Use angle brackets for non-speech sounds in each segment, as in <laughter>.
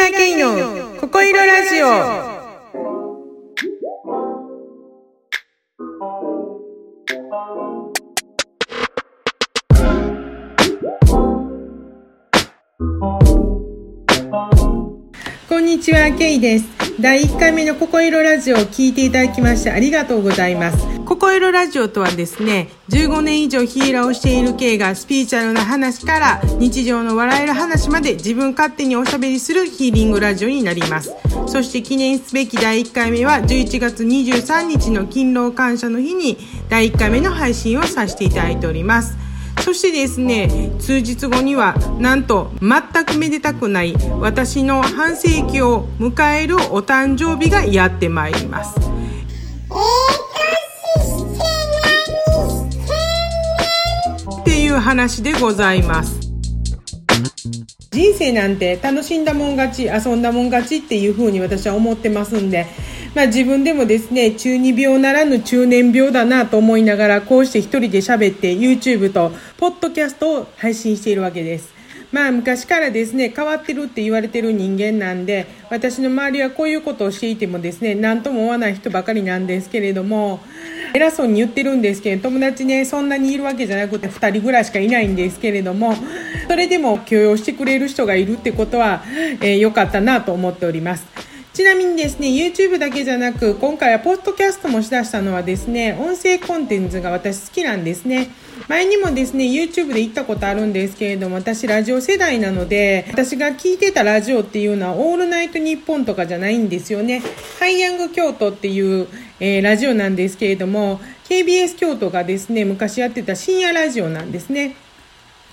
川圭のここいろラジオ。こんにちは、ケイです。第1回目のここいろラジオを聞いていただきましてありがとうございます。ここいろラジオとはですね、15年以上ヒーラーをしているケイがスピーチャルな話から日常の笑える話まで自分勝手におしゃべりするヒーリングラジオになります。そして記念すべき第1回目は11月23日の勤労感謝の日に第1回目の配信をさせていただいております。そしてですね数日後にはなんと全くめでたくない私の半世紀を迎えるお誕生日がやってまいります。っていう話でございます。人生なんて楽しんだもん勝ち遊んだもん勝ちっていうふうに私は思ってますんでまあ、自分でもですね中二病ならぬ中年病だなと思いながらこうして一人で喋って YouTube とポッドキャストを配信しているわけです。まあ昔からですね変わってるって言われてる人間なんで私の周りはこういうことをしていてもですね何とも思わない人ばかりなんですけれども偉そうに言ってるんですけど友達ねそんなにいるわけじゃなくて2人ぐらいしかいないんですけれどもそれでも許容してくれる人がいるってことは良、えー、かったなと思っております。ちなみにですね、YouTube だけじゃなく、今回はポッドキャストもしだしたのはですね、音声コンテンツが私好きなんですね。前にもですね、YouTube で行ったことあるんですけれども、私ラジオ世代なので、私が聞いてたラジオっていうのは、オールナイトニッポンとかじゃないんですよね。ハイヤング京都っていう、えー、ラジオなんですけれども、KBS 京都がですね、昔やってた深夜ラジオなんですね。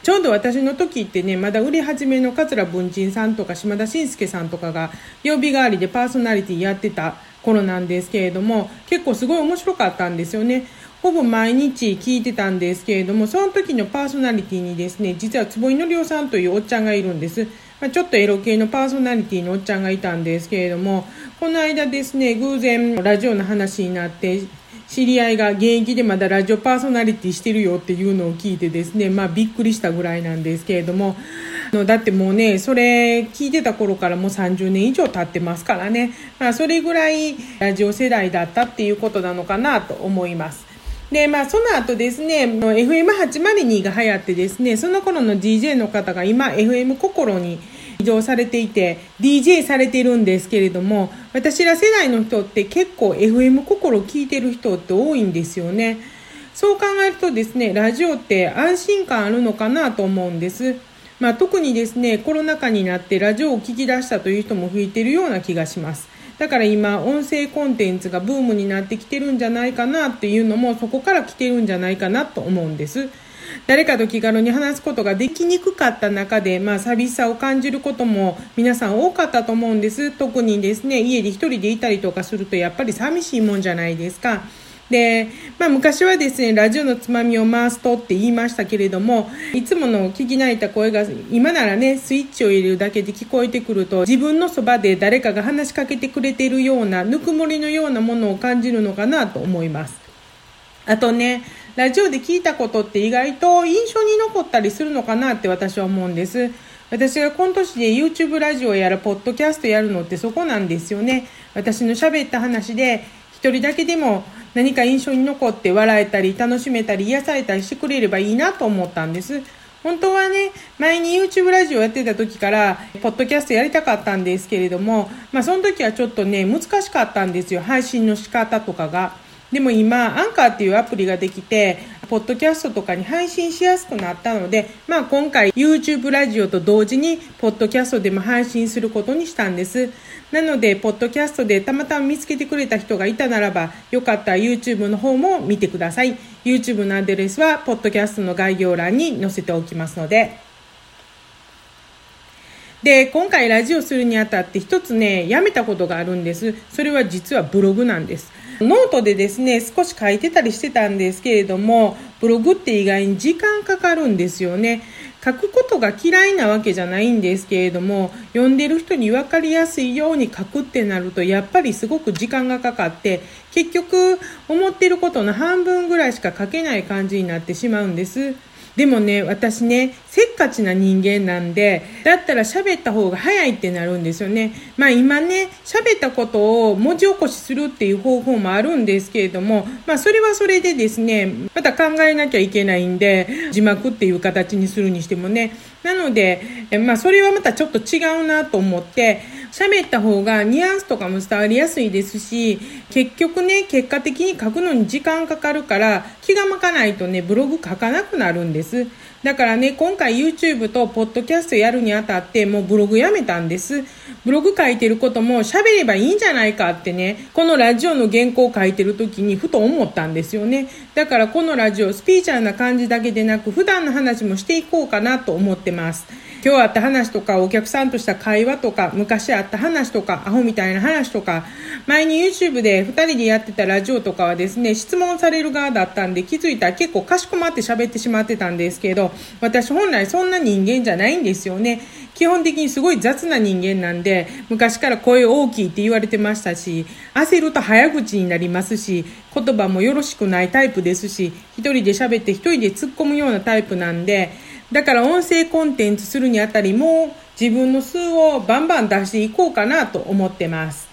ちょうど私の時ってね、まだ売れ始めの桂文珍さんとか島田紳介さんとかが曜日代わりでパーソナリティやってた頃なんですけれども、結構すごい面白かったんですよね。ほぼ毎日聞いてたんですけれども、その時のパーソナリティにですね、実は坪井のりおさんというおっちゃんがいるんです。まあ、ちょっとエロ系のパーソナリティのおっちゃんがいたんですけれども、この間ですね、偶然ラジオの話になって、知り合いが現役でまだラジオパーソナリティしてるよっていうのを聞いてですね、まあびっくりしたぐらいなんですけれどもの、だってもうね、それ聞いてた頃からもう30年以上経ってますからね、まあそれぐらいラジオ世代だったっていうことなのかなと思います。で、まあ、その後ですね、FM802 が流行ってですね、その頃の DJ の方が今、FM 心に移動されていて DJ されてるんですけれども私ら世代の人って結構 FM 心聞いてる人って多いんですよね。そう考えるとですねラジオって安心感あるのかなと思うんです。まあ、特にですねコロナ禍になってラジオを聞き出したという人も増えてるような気がします。だから今音声コンテンツがブームになってきてるんじゃないかなっていうのもそこから来てるんじゃないかなと思うんです。誰かと気軽に話すことができにくかった中で、まあ、寂しさを感じることも皆さん多かったと思うんです。特にですね、家で一人でいたりとかするとやっぱり寂しいもんじゃないですか。で、まあ昔はですね、ラジオのつまみを回すとって言いましたけれども、いつもの聞き慣れた声が今ならね、スイッチを入れるだけで聞こえてくると、自分のそばで誰かが話しかけてくれているような、ぬくもりのようなものを感じるのかなと思います。あとね、ラジオで聞いたことって意外と印象に残ったりするのかなって私は思うんです。私が今年で YouTube ラジオやらポッドキャストやるのってそこなんですよね。私の喋った話で一人だけでも何か印象に残って笑えたり楽しめたり癒されたりしてくれればいいなと思ったんです。本当はね、前に YouTube ラジオやってた時から、ポッドキャストやりたかったんですけれども、まあその時はちょっとね、難しかったんですよ。配信の仕方とかが。でも今、アンカーっていうアプリができて、ポッドキャストとかに配信しやすくなったので、まあ今回 YouTube ラジオと同時に、ポッドキャストでも配信することにしたんです。なので、ポッドキャストでたまたま見つけてくれた人がいたならば、よかったら YouTube の方も見てください。YouTube のアドレスは、ポッドキャストの概要欄に載せておきますので、で、今回ラジオするにあたって一つね、やめたことがあるんです。それは実はブログなんです。ノートでですね、少し書いてたりしてたんですけれども、ブログって意外に時間かかるんですよね。書くことが嫌いなわけじゃないんですけれども、読んでる人に分かりやすいように書くってなると、やっぱりすごく時間がかかって、結局、思ってることの半分ぐらいしか書けない感じになってしまうんです。でもね、私ね、せっかちな人間なんで、だったら喋った方が早いってなるんですよね。まあ今ね、喋ったことを文字起こしするっていう方法もあるんですけれども、まあそれはそれでですね、また考えなきゃいけないんで、字幕っていう形にするにしてもね。なので、まあそれはまたちょっと違うなと思って、喋った方がニュアンスとかも伝わりやすいですし、結局ね、結果的に書くのに時間かかるから、気が向かないとね、ブログ書かなくなるんです。だからね、今回 YouTube とポッドキャストやるにあたって、もうブログやめたんです。ブログ書いてることも喋ればいいんじゃないかってね、このラジオの原稿を書いてる時にふと思ったんですよね。だからこのラジオ、スピーチャーな感じだけでなく、普段の話もしていこうかなと思ってます。今日あった話とか、お客さんとした会話とか、昔あった話とか、アホみたいな話とか、前に YouTube で2人でやってたラジオとかはですね、質問される側だったんで、気づいたら結構かしこまって喋ってしまってたんですけど、私本来そんな人間じゃないんですよね。基本的にすごい雑な人間なんで、昔から声大きいって言われてましたし、焦ると早口になりますし、言葉もよろしくないタイプですし、一人で喋って一人で突っ込むようなタイプなんで、だから音声コンテンツするにあたりも自分の数をバンバン出していこうかなと思ってます。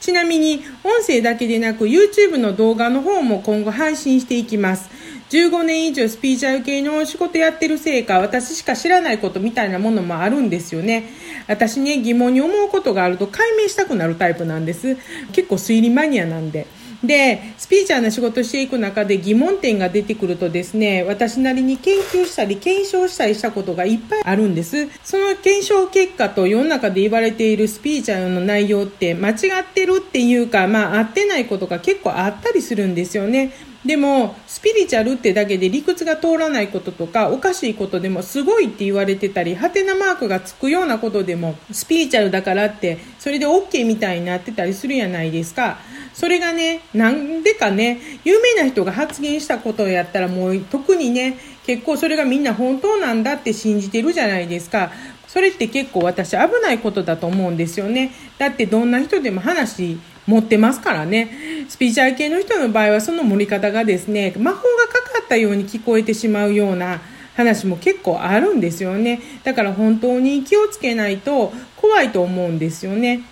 ちなみに音声だけでなく YouTube の動画の方も今後配信していきます。15年以上スピーチャル系の仕事やってるせいか私しか知らないことみたいなものもあるんですよね。私ね疑問に思うことがあると解明したくなるタイプなんです。結構推理マニアなんで。で、スピーチャーな仕事していく中で疑問点が出てくるとですね、私なりに研究したり検証したりしたことがいっぱいあるんです。その検証結果と世の中で言われているスピーチャーの内容って間違ってるっていうか、まあ合ってないことが結構あったりするんですよね。でも、スピリチュアルってだけで理屈が通らないこととか、おかしいことでもすごいって言われてたり、ハテナマークがつくようなことでも、スピリチュアルだからって、それで OK みたいになってたりするやないですか。それがね、なんでかね、有名な人が発言したことやったらもう特にね、結構それがみんな本当なんだって信じてるじゃないですか。それって結構私危ないことだと思うんですよね。だってどんな人でも話持ってますからね。スピーチャー系の人の場合はその盛り方がですね、魔法がかかったように聞こえてしまうような話も結構あるんですよね。だから本当に気をつけないと怖いと思うんですよね。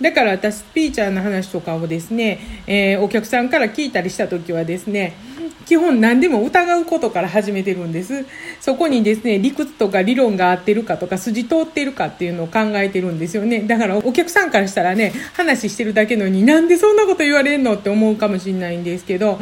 だから私、スピーチャーの話とかをですね、えー、お客さんから聞いたりした時はですね、基本何でも疑うことから始めてるんです。そこにですね、理屈とか理論が合ってるかとか筋通ってるかっていうのを考えてるんですよね。だからお客さんからしたらね、話してるだけのになんでそんなこと言われんのって思うかもしれないんですけど、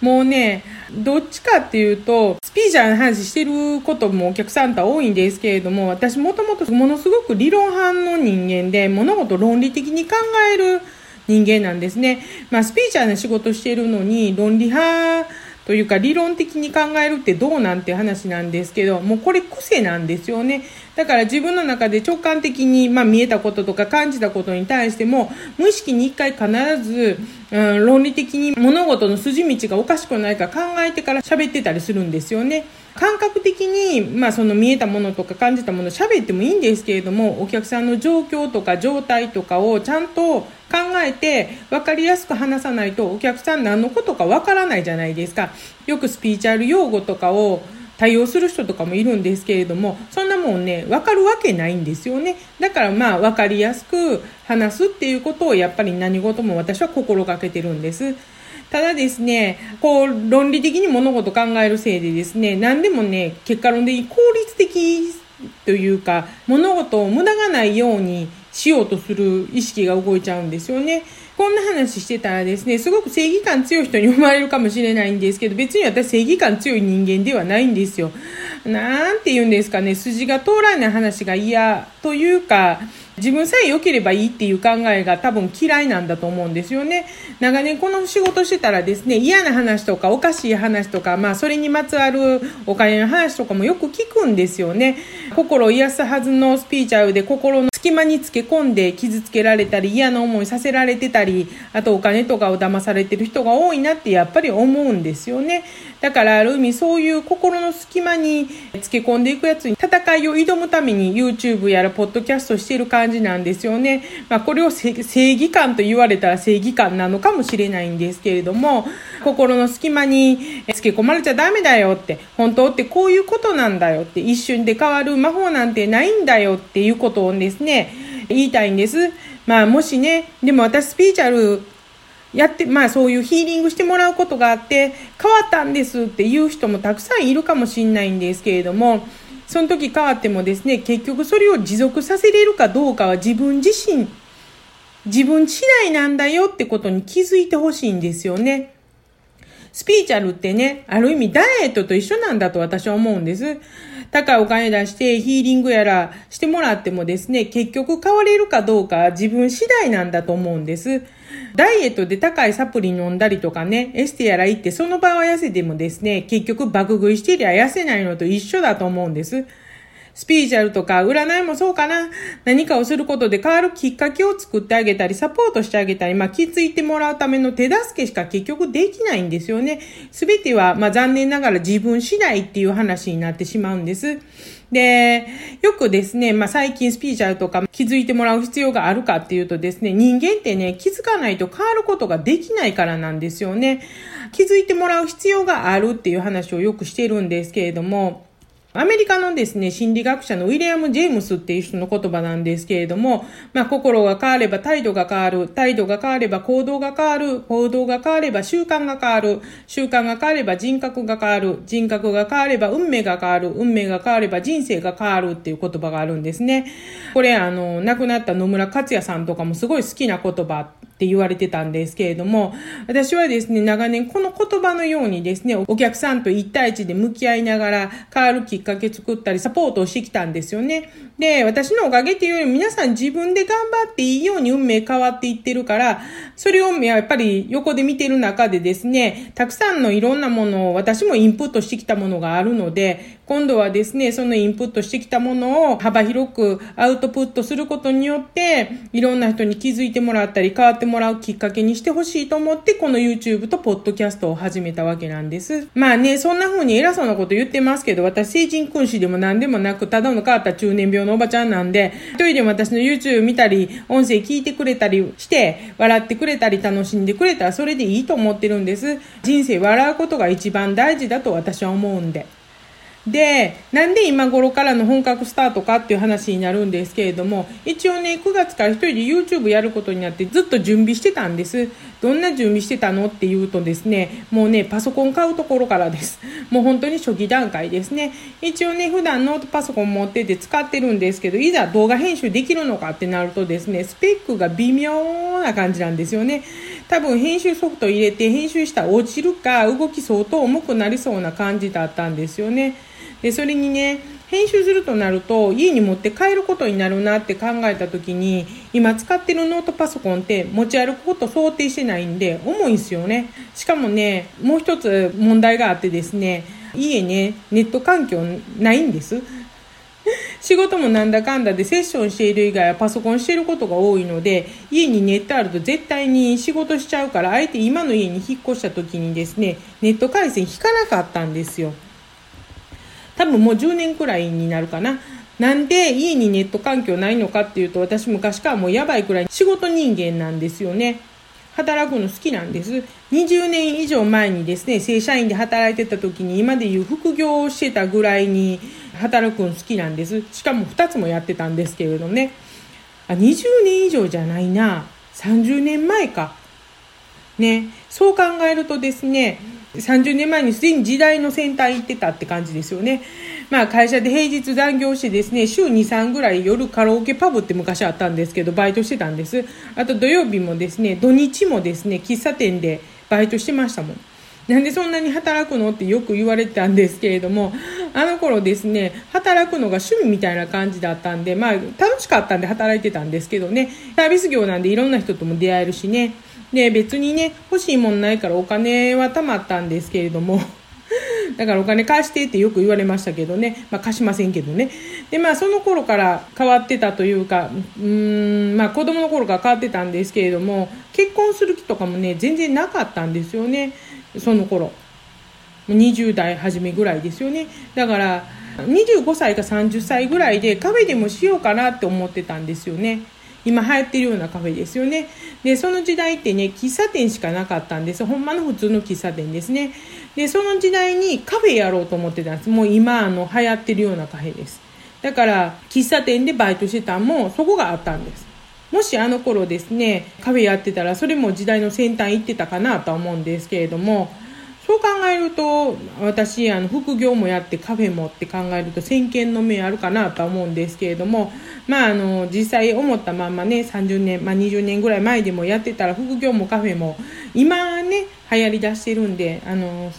もうね、どっちかっていうと、スピーチャーの話してることもお客さんとは多いんですけれども、私もともとものすごく理論派の人間で、物事論理的に考える人間なんですね。まあ、スピーチャーの仕事してるのに、論理派というか理論的に考えるってどうなんて話なんですけど、もうこれ癖なんですよね。だから自分の中で直感的に、まあ、見えたこととか感じたことに対しても、無意識に一回必ず、うん、論理的に物事の筋道がおかしくないか考えてから喋ってたりするんですよね。感覚的に、まあ、その見えたものとか感じたもの喋ってもいいんですけれども、お客さんの状況とか状態とかをちゃんと考えて分かりやすく話さないとお客さん何のことか分からないじゃないですか。よくスピーチャル用語とかを対応する人とかもいるんですけれども、そんなもんね、わかるわけないんですよね。だからまあ、わかりやすく話すっていうことをやっぱり何事も私は心がけてるんです。ただですね、こう、論理的に物事考えるせいでですね、何でもね、結果論で効率的というか、物事を無駄がないようにしようとする意識が動いちゃうんですよね。こんな話してたらですね、すごく正義感強い人に思われるかもしれないんですけど、別に私正義感強い人間ではないんですよ。なんて言うんですかね、筋が通らない話が嫌というか、自分さえ良ければいいっていう考えが多分嫌いなんだと思うんですよね。長年この仕事してたらですね、嫌な話とかおかしい話とか、まあそれにまつわるお金の話とかもよく聞くんですよね。心を癒すはずのスピーチャルで心の隙間につけ込んで傷つけられたり嫌な思いさせられてたり、あとお金とかを騙されてる人が多いなってやっぱり思うんですよね。だからある意味そういう心の隙間につけ込んでいくやつに戦いを挑むために YouTube やらポッドキャストしてる感じなんですよね。まあこれを正義感と言われたら正義感なのかもしれないんですけれども、心の隙間につけ込まれちゃダメだよって、本当ってこういうことなんだよって、一瞬で変わる魔法なんてないんだよっていうことをですね、言いたいんです。まあもしね、でも私スピーチャルやって、まあそういうヒーリングしてもらうことがあって、変わったんですっていう人もたくさんいるかもしれないんですけれども、その時変わってもですね、結局それを持続させれるかどうかは自分自身、自分次第なんだよってことに気づいてほしいんですよね。スピーチャルってね、ある意味ダイエットと一緒なんだと私は思うんです。高いお金出してヒーリングやらしてもらってもですね、結局変われるかどうか自分次第なんだと思うんです。ダイエットで高いサプリ飲んだりとかね、エステやら行ってその場は痩せてもですね、結局爆食いしてりゃ痩せないのと一緒だと思うんです。スピーチャルとか占いもそうかな。何かをすることで変わるきっかけを作ってあげたり、サポートしてあげたり、まあ、気づいてもらうための手助けしか結局できないんですよね。すべては、まあ、残念ながら自分次第っていう話になってしまうんです。で、よくですね、まあ、最近スピーチャルとか気づいてもらう必要があるかっていうとですね、人間ってね、気づかないと変わることができないからなんですよね。気づいてもらう必要があるっていう話をよくしてるんですけれども、アメリカのですね、心理学者のウィリアム・ジェームスっていう人の言葉なんですけれども、まあ、心が変われば態度が変わる、態度が変われば行動が変わる、行動が変われば習慣が変わる、習慣が変われば人格が変わる、人格が変われば運命が変わる、運命が変われば人生が変わるっていう言葉があるんですね。これ、あの、亡くなった野村克也さんとかもすごい好きな言葉って言われてたんですけれども、私はですね、長年この言葉のようにですね、お客さんと一対一で向き合いながら変わるきっかけ作ったりサポートをしてきたんですよね。で、私のおかげっていうより皆さん自分で頑張っていいように運命変わっていってるから、それをやっぱり横で見てる中でですね、たくさんのいろんなものを私もインプットしてきたものがあるので、今度はですね、そのインプットしてきたものを幅広くアウトプットすることによって、いろんな人に気づいてもらったり変わってもらうきっかけにしてほしいと思って、この YouTube とポッドキャストを始めたわけなんです。まあね、そんな風に偉そうなこと言ってますけど、私成人君子でも何でもなく、ただの変わった中年病のおばちゃんなんで、一人でも私の YouTube 見たり、音声聞いてくれたりして、笑ってくれたり楽しんでくれたらそれでいいと思ってるんです。人生笑うことが一番大事だと私は思うんで。で、なんで今頃からの本格スタートかっていう話になるんですけれども、一応ね、9月から一人で YouTube やることになってずっと準備してたんです。どんな準備してたのっていうとですね、もうね、パソコン買うところからです。もう本当に初期段階ですね。一応ね、普段ノートパソコン持ってて使ってるんですけど、いざ動画編集できるのかってなるとですね、スペックが微妙な感じなんですよね。多分編集ソフト入れて編集したら落ちるか動き相当重くなりそうな感じだったんですよね。でそれにね編集するとなると家に持って帰ることになるなって考えた時に今使ってるノートパソコンって持ち歩くこと想定してないんで重いんですよね。しかもねもう一つ問題があってですね家ねネット環境ないんです。<laughs> 仕事もなんだかんだでセッションしている以外はパソコンしていることが多いので家にネットあると絶対に仕事しちゃうからあえて今の家に引っ越した時にですねネット回線引かなかったんですよ。多分もう10年くらいになるかな。なんで家にネット環境ないのかっていうと私昔からもうやばいくらい仕事人間なんですよね。働くの好きなんです。20年以上前にですね、正社員で働いてた時に今でいう副業をしてたぐらいに働くの好きなんです。しかも2つもやってたんですけれどね。あ、20年以上じゃないな。30年前か。ね。そう考えるとですね、30年前にすでに時代の先端行ってたって感じですよね。まあ会社で平日残業してですね、週2、3ぐらい夜カラオケパブって昔あったんですけど、バイトしてたんです。あと土曜日もですね、土日もですね、喫茶店でバイトしてましたもん。なんでそんなに働くのってよく言われてたんですけれども、あの頃ですね、働くのが趣味みたいな感じだったんで、まあ楽しかったんで働いてたんですけどね、サービス業なんでいろんな人とも出会えるしね、で、別にね、欲しいもんないからお金は貯まったんですけれども、<laughs> だからお金貸してってよく言われましたけどね。まあ貸しませんけどね。で、まあその頃から変わってたというか、うーん、まあ子供の頃から変わってたんですけれども、結婚する気とかもね、全然なかったんですよね。その頃。20代初めぐらいですよねだから25歳か30歳ぐらいでカフェでもしようかなって思ってたんですよね今流行ってるようなカフェですよねでその時代ってね喫茶店しかなかったんです。ほんまの普通の喫茶店ですね。でその時代にカフェやろうと思ってたんです。もう今あの流行ってるようなカフェです。だから喫茶店でバイトしてたんもそこがあったんです。もしあの頃ですねカフェやってたらそれも時代の先端行ってたかなとは思うんですけれどもそう考えると私あの副業もやってカフェもって考えると先見の目あるかなとは思うんですけれどもまああの実際思ったまんまね30年、まあ、20年ぐらい前でもやってたら副業もカフェも今ね流行りだしてるんであの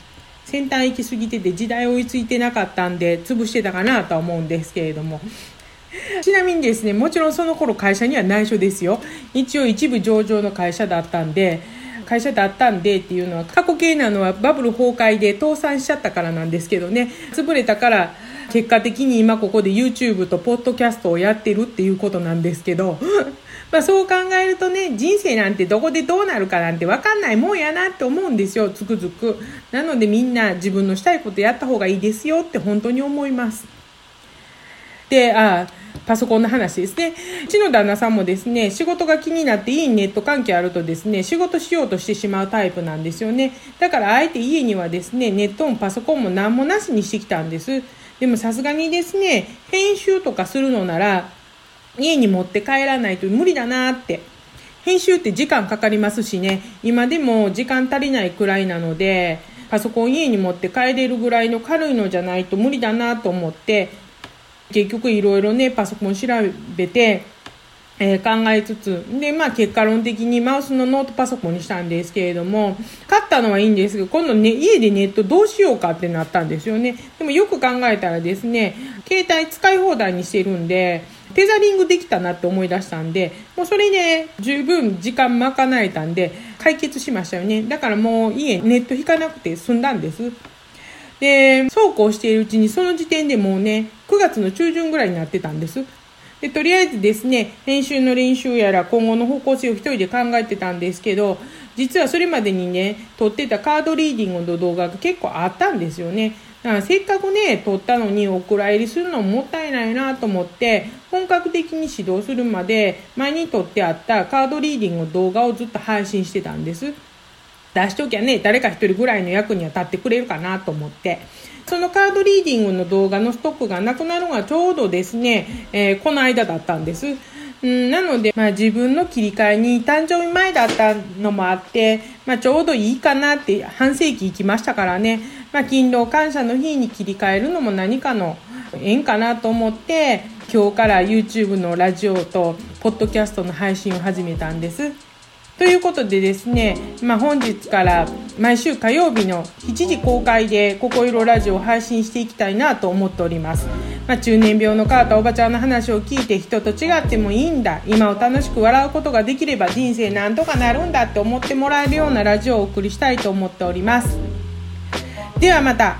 先端行き過ぎてて時代追いついてなかったんで潰してたかなとは思うんですけれども。ちなみにですね、もちろんその頃会社には内緒ですよ。一応一部上場の会社だったんで、会社だったんでっていうのは過去形なのはバブル崩壊で倒産しちゃったからなんですけどね。潰れたから結果的に今ここで YouTube とポッドキャストをやってるっていうことなんですけど <laughs> まあそう考えるとね人生なんてどこでどうなるかなんて分かんないもんやなって思うんですよ。つくづく。なのでみんな自分のしたいことやった方がいいですよって本当に思います。でああパソコンの話ですね。うちの旦那さんもですね、仕事が気になっていいネット関係あるとですね、仕事しようとしてしまうタイプなんですよね。だからあえて家にはですね、ネットもパソコンも何もなしにしてきたんです。でもさすがにですね、編集とかするのなら、家に持って帰らないと無理だなって。編集って時間かかりますしね、今でも時間足りないくらいなので、パソコン家に持って帰れるぐらいの軽いのじゃないと無理だなと思って、結局いろいろね、パソコン調べて、えー、考えつつ、で、まあ結果論的にマウスのノートパソコンにしたんですけれども、買ったのはいいんですけど、今度ね、家でネットどうしようかってなったんですよね。でもよく考えたらですね、携帯使い放題にしてるんで、テザリングできたなって思い出したんで、もうそれで十分時間賄えたんで、解決しましたよね。だからもう家ネット引かなくて済んだんです。で、そうこうしているうちにその時点でもうね、9月の中旬ぐらいになってたんです。でとりあえずですね、編集の練習やら今後の方向性を一人で考えてたんですけど、実はそれまでにね、撮ってたカードリーディングの動画が結構あったんですよね。だからせっかくね、撮ったのにお蔵入りするのももったいないなと思って、本格的に指導するまで前に撮ってあったカードリーディングの動画をずっと配信してたんです。出しときゃね、誰か一人ぐらいの役には立ってくれるかなと思って。そのカードリーディングの動画のストックがなくなるのがちょうどですね、えー、この間だったんです。うん、なので、まあ、自分の切り替えに誕生日前だったのもあって、まあ、ちょうどいいかなって半世紀行きましたからね、まあ、勤労感謝の日に切り替えるのも何かの縁かなと思って今日から YouTube のラジオとポッドキャストの配信を始めたんです。ということでですね、まあ、本日から毎週火曜日の7時公開で「ここいろラジオ」を配信していきたいなと思っております、まあ、中年病の変わったおばちゃんの話を聞いて人と違ってもいいんだ。今を楽しく笑うことができれば人生なんとかなるんだって思ってもらえるようなラジオをお送りしたいと思っております。ではまた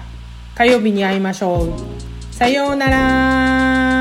火曜日に会いましょう。さようなら。